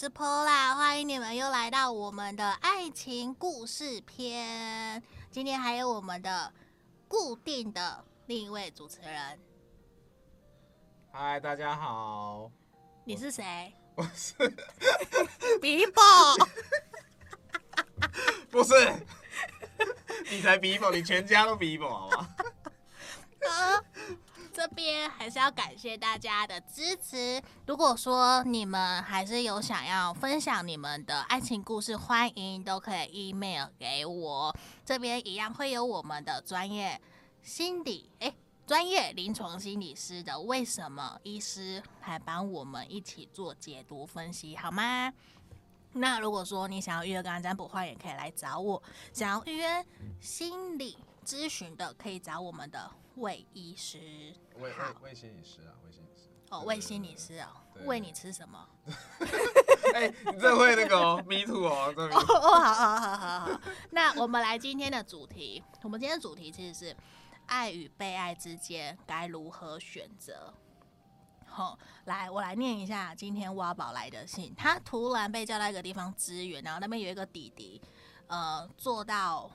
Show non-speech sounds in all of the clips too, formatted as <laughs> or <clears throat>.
是 Paula，欢迎你们又来到我们的爱情故事篇。今天还有我们的固定的另一位主持人。嗨，大家好。你是谁？我 <laughs> 是 <laughs> Bibo。<laughs> 不是，你才 Bibo，你全家都 Bibo 好吗？啊这边还是要感谢大家的支持。如果说你们还是有想要分享你们的爱情故事，欢迎都可以 email 给我。这边一样会有我们的专业心理，哎，专业临床心理师的为什么医师来帮我们一起做解读分析，好吗？那如果说你想要预约个案占卜的话，也可以来找我。想要预约心理咨询的，可以找我们的。魏医师，魏魏心理师啊，魏心理师哦，魏心理师哦，喂你吃什么？<laughs> 哎、欸，你这会那个哦，me too 哦，<laughs> 这哦哦，好好好好好。那我们来今天的主题，我们今天的主题其实是爱与被爱之间该如何选择。好，来我来念一下今天挖宝来的信，他突然被叫到一个地方支援，然后那边有一个弟弟，呃，做到。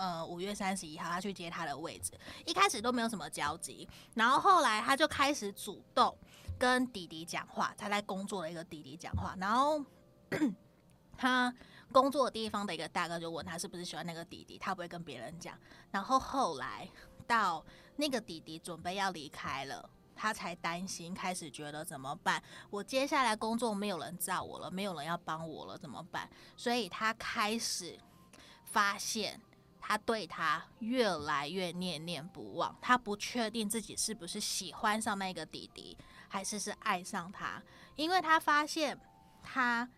呃，五月三十一号，他去接他的位置，一开始都没有什么交集，然后后来他就开始主动跟弟弟讲话，他在工作的一个弟弟讲话，然后 <clears throat> 他工作地方的一个大哥就问他是不是喜欢那个弟弟，他不会跟别人讲，然后后来到那个弟弟准备要离开了，他才担心，开始觉得怎么办？我接下来工作没有人罩我了，没有人要帮我了，怎么办？所以他开始发现。他对他越来越念念不忘，他不确定自己是不是喜欢上那个弟弟，还是是爱上他，因为他发现他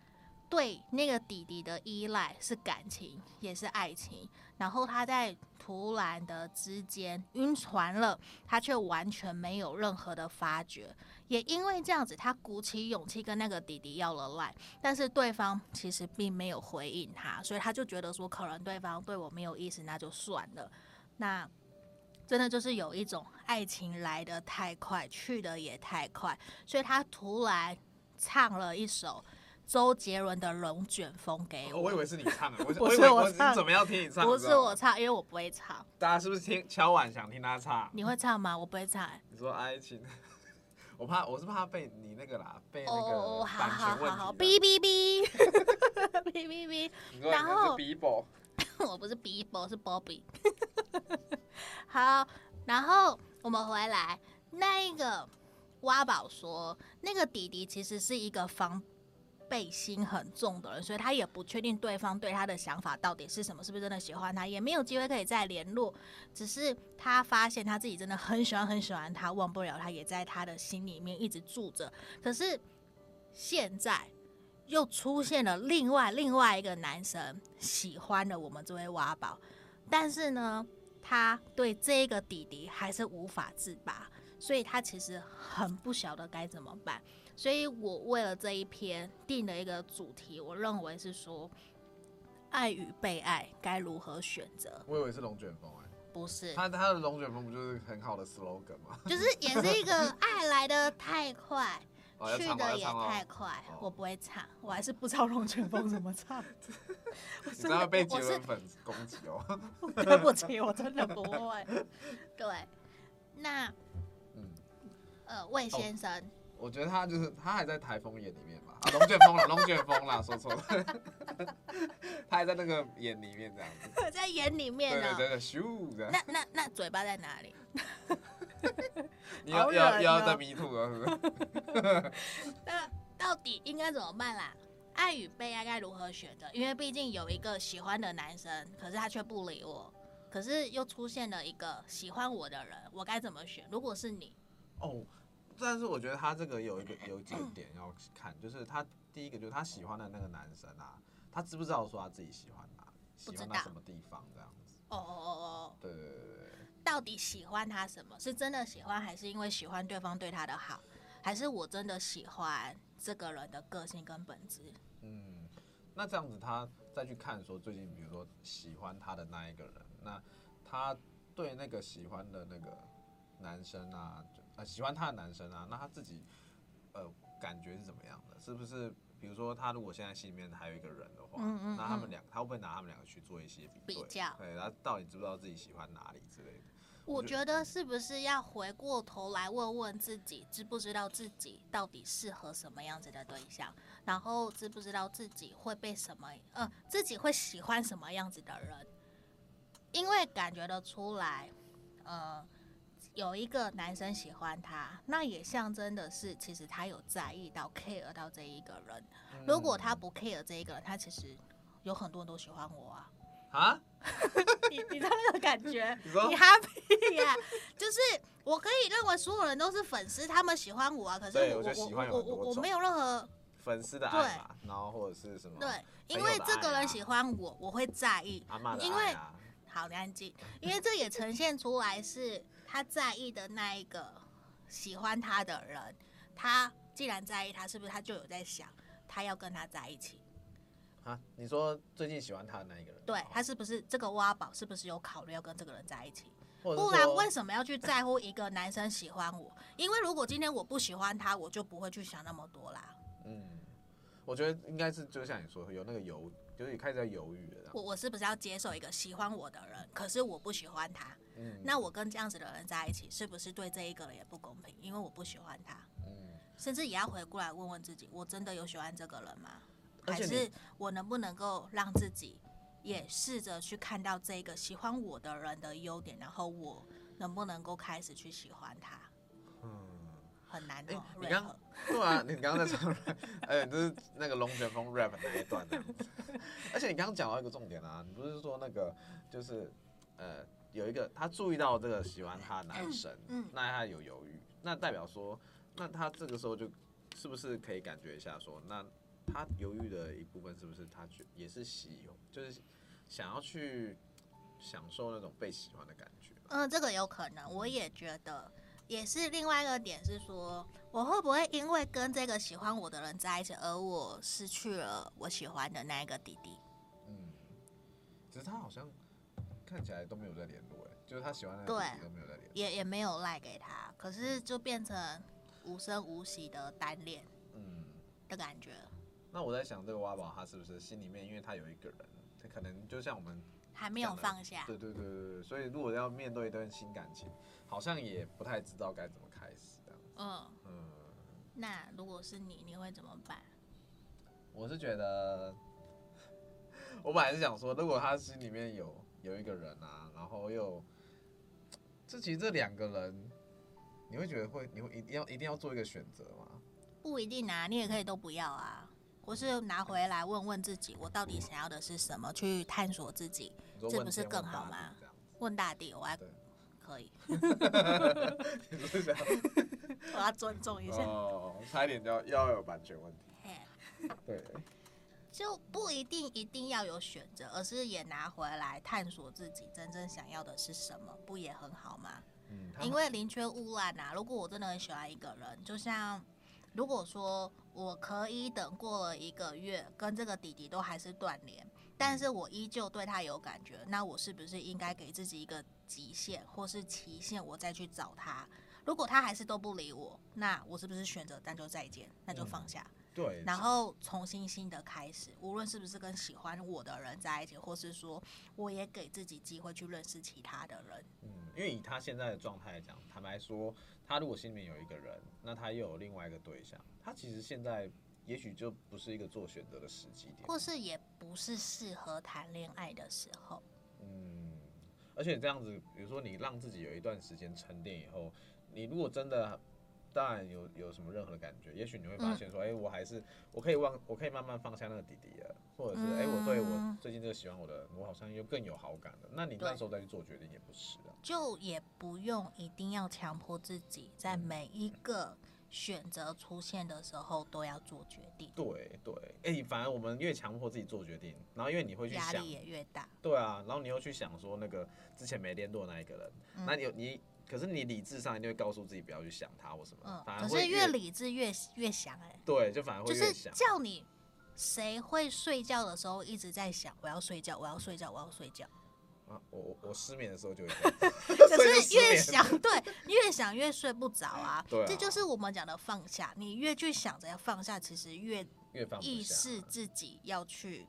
对那个弟弟的依赖是感情，也是爱情，然后他在。突然的之间晕船了，他却完全没有任何的发觉。也因为这样子，他鼓起勇气跟那个弟弟要了赖，但是对方其实并没有回应他，所以他就觉得说，可能对方对我没有意思，那就算了。那真的就是有一种爱情来的太快，去的也太快，所以他突然唱了一首。周杰伦的《龙卷风》给我。哦，我以为是你唱的，我 <laughs> 不是我唱，我怎么要听你唱？不是我唱，因为我不会唱。大家是不是听敲碗想听他唱？你会唱吗？我不会唱。你说爱情，<laughs> 我怕我是怕被你那个啦，被那个版权问题。好好哔哔哔，哔哔 <laughs> 哔。然后 <laughs> 我不是 Bibo，是 Bobby。<laughs> 好，然后我们回来，那一个挖宝说，那个弟弟其实是一个防。背心很重的人，所以他也不确定对方对他的想法到底是什么，是不是真的喜欢他，也没有机会可以再联络。只是他发现他自己真的很喜欢很喜欢他，忘不了他，也在他的心里面一直住着。可是现在又出现了另外另外一个男生喜欢了我们这位挖宝，但是呢，他对这个弟弟还是无法自拔，所以他其实很不晓得该怎么办。所以我为了这一篇定了一个主题，我认为是说，爱与被爱该如何选择。我以为是龙卷风哎、欸，不是，他他的龙卷风不就是很好的 slogan 吗？就是也是一个 <laughs> 爱来的太快，去的也太快。我不会唱，我还是不知道龙卷风怎么唱。<laughs> 你知道被杰伦粉攻击哦？<laughs> 对不起，我真的不会。对，那嗯呃魏先生。哦我觉得他就是他还在台风眼里面吧，啊，龙卷风了，<laughs> 龙卷风了，说错了，<laughs> 他还在那个眼里面这样子，在眼里面呢，对对对，咻这样，那那那嘴巴在哪里？你要要要在迷途了是不是？<laughs> 那到底应该怎么办啦？爱与被爱该如何选择？因为毕竟有一个喜欢的男生，可是他却不理我，可是又出现了一个喜欢我的人，我该怎么选？如果是你，哦。但是我觉得他这个有一个有几个点要看，就是他第一个就是他喜欢的那个男生啊，他知不知道说他自己喜欢他，喜欢他什么地方这样子？哦哦哦哦，对对对对，到底喜欢他什么？是真的喜欢，还是因为喜欢对方对他的好，还是我真的喜欢这个人的个性跟本质？嗯，那这样子他再去看说最近比如说喜欢他的那一个人，那他对那个喜欢的那个男生啊。呃，喜欢他的男生啊，那他自己，呃，感觉是怎么样的？是不是，比比如说他如果现在心里面还有一个人的话，嗯嗯嗯那他们两他会不会拿他们两个去做一些比对比较对，他到底知不知道自己喜欢哪里之类的？我觉得是不是要回过头来问问自己，知不知道自己到底适合什么样子的对象，然后知不知道自己会被什么，呃，自己会喜欢什么样子的人？因为感觉得出来，呃，有一个男生喜欢他，那也象征的是，其实他有在意到、care 到这一个人。如果他不 care 这一个人，他其实有很多人都喜欢我啊。啊？<laughs> 你你知道那个感觉？<laughs> 你说你 happy 呀、啊？<laughs> 就是我可以认为所有人都是粉丝，他们喜欢我啊。可是我我我我我我没有任何粉丝的爱嘛，然后或者是什么？对，因为这个人喜欢我，我会在意。因为好，你安静，因为这也呈现出来是他在意的那一个喜欢他的人。他既然在意他，是不是他就有在想他要跟他在一起？啊，你说最近喜欢他的那一个人，对哦他是不是这个挖宝？是不是有考虑要跟这个人在一起？不然为什么要去在乎一个男生喜欢我？因为如果今天我不喜欢他，我就不会去想那么多啦。嗯，我觉得应该是就像你说，有那个犹，就是你开始在犹豫了。我我是不是要接受一个喜欢我的人，可是我不喜欢他？嗯，那我跟这样子的人在一起，是不是对这一个人也不公平？因为我不喜欢他，嗯，甚至也要回过来问问自己：我真的有喜欢这个人吗？还是我能不能够让自己也试着去看到这个喜欢我的人的优点，然后我能不能够开始去喜欢他？嗯，很难哎、哦。你刚对啊，你刚刚在唱 rap，<laughs> 哎，就是那个龙卷风 rap 那一段。<laughs> 而且你刚刚讲到一个重点啊，你不是说那个就是呃有一个他注意到这个喜欢他的男生，嗯嗯那他有犹豫，那代表说，那他这个时候就是不是可以感觉一下说，那他犹豫的一部分是不是他觉也是喜，就是想要去享受那种被喜欢的感觉？嗯，这个有可能，我也觉得，也是另外一个点是说，我会不会因为跟这个喜欢我的人在一起，而我失去了我喜欢的那一个弟弟？嗯，只是他好像看起来都没有在联络，哎，就是他喜欢的弟弟都没有在联络，也也没有赖给他，可是就变成无声无息的单恋嗯。的感觉，那我在想，这个挖宝他是不是心里面，因为他有一个人，他可能就像我们还没有放下。对对对对对，所以如果要面对一段新感情，好像也不太知道该怎么开始这样子。嗯，嗯，那如果是你，你会怎么办？我是觉得，我本来是想说，如果他心里面有有一个人啊，然后又，这其实这两个人，你会觉得会，你会一定要一定要做一个选择吗？不一定啊，你也可以都不要啊。我是拿回来问问自己，我到底想要的是什么，去探索自己。这不是更好吗问大地，我还可以，<laughs> <laughs> 我要尊重一下。哦，差一点就要要有版权问题。嘿对，就不一定一定要有选择，而是也拿回来探索自己真正想要的是什么，不也很好吗？嗯，因为宁缺毋滥啊。如果我真的很喜欢一个人，就像如果说我可以等过了一个月，跟这个弟弟都还是断联，但是我依旧对他有感觉，那我是不是应该给自己一个极限或是期限，我再去找他？如果他还是都不理我，那我是不是选择那就再见，那就放下？对，然后重新新的开始，无论是不是跟喜欢我的人在一起，或是说我也给自己机会去认识其他的人。嗯，因为以他现在的状态来讲，坦白说，他如果心里面有一个人，那他又有另外一个对象，他其实现在也许就不是一个做选择的时机点，或是也不是适合谈恋爱的时候。嗯，而且这样子，比如说你让自己有一段时间沉淀以后，你如果真的。当然有有什么任何的感觉，也许你会发现说，哎、嗯欸，我还是我可以忘，我可以慢慢放下那个弟弟了，或者是哎、欸，我对我最近这个喜欢我的，我好像又更有好感了。那你那时候再去做决定也不迟啊，就也不用一定要强迫自己在每一个选择出现的时候都要做决定。对对，哎、欸，反而我们越强迫自己做决定，然后因为你会去想，压力也越大。对啊，然后你又去想说那个之前没联络那一个人，嗯、那你有你。可是你理智上一定会告诉自己不要去想他或什么，嗯，反而可是越理智越越想哎、欸，对，就反而会。就是叫你谁会睡觉的时候一直在想我要睡觉，我要睡觉，我要睡觉。啊，我我失眠的时候就会。<laughs> <laughs> 可是越想对，越想越睡不着啊。<laughs> 对啊，这就是我们讲的放下。你越去想着要放下，其实越越放，意识自己要去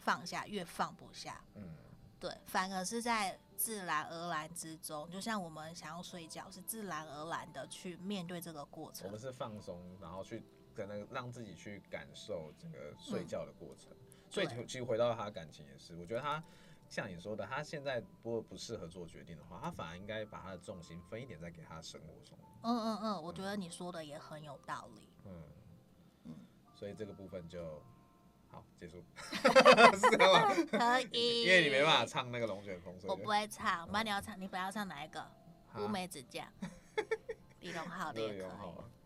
放下，越放不下。嗯，对，反而是在自然而然之中，就像我们想要睡觉，是自然而然的去面对这个过程。我们是放松，然后去跟那个让自己去感受这个睡觉的过程。嗯、所以其实回到他感情也是，我觉得他。像你说的，他现在如果不适合做决定的话，他反而应该把他的重心分一点，在给他的生活中。嗯嗯嗯，我觉得你说的也很有道理。嗯嗯，所以这个部分就好结束。<laughs> 是吗？可以。因为你没办法唱那个龙卷风，我不会唱。那你要唱，你不要唱哪一个？乌梅子酱。<laughs> 李荣浩的也可以。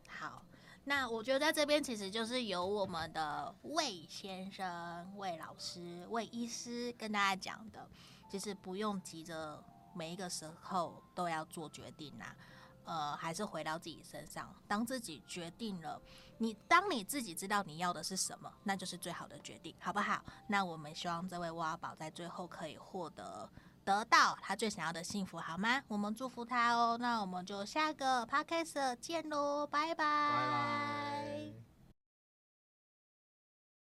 好。那我觉得在这边其实就是由我们的魏先生、魏老师、魏医师跟大家讲的，就是不用急着每一个时候都要做决定呐，呃，还是回到自己身上。当自己决定了，你当你自己知道你要的是什么，那就是最好的决定，好不好？那我们希望这位挖宝在最后可以获得。得到他最想要的幸福，好吗？我们祝福他哦。那我们就下个 podcast 见喽，拜拜。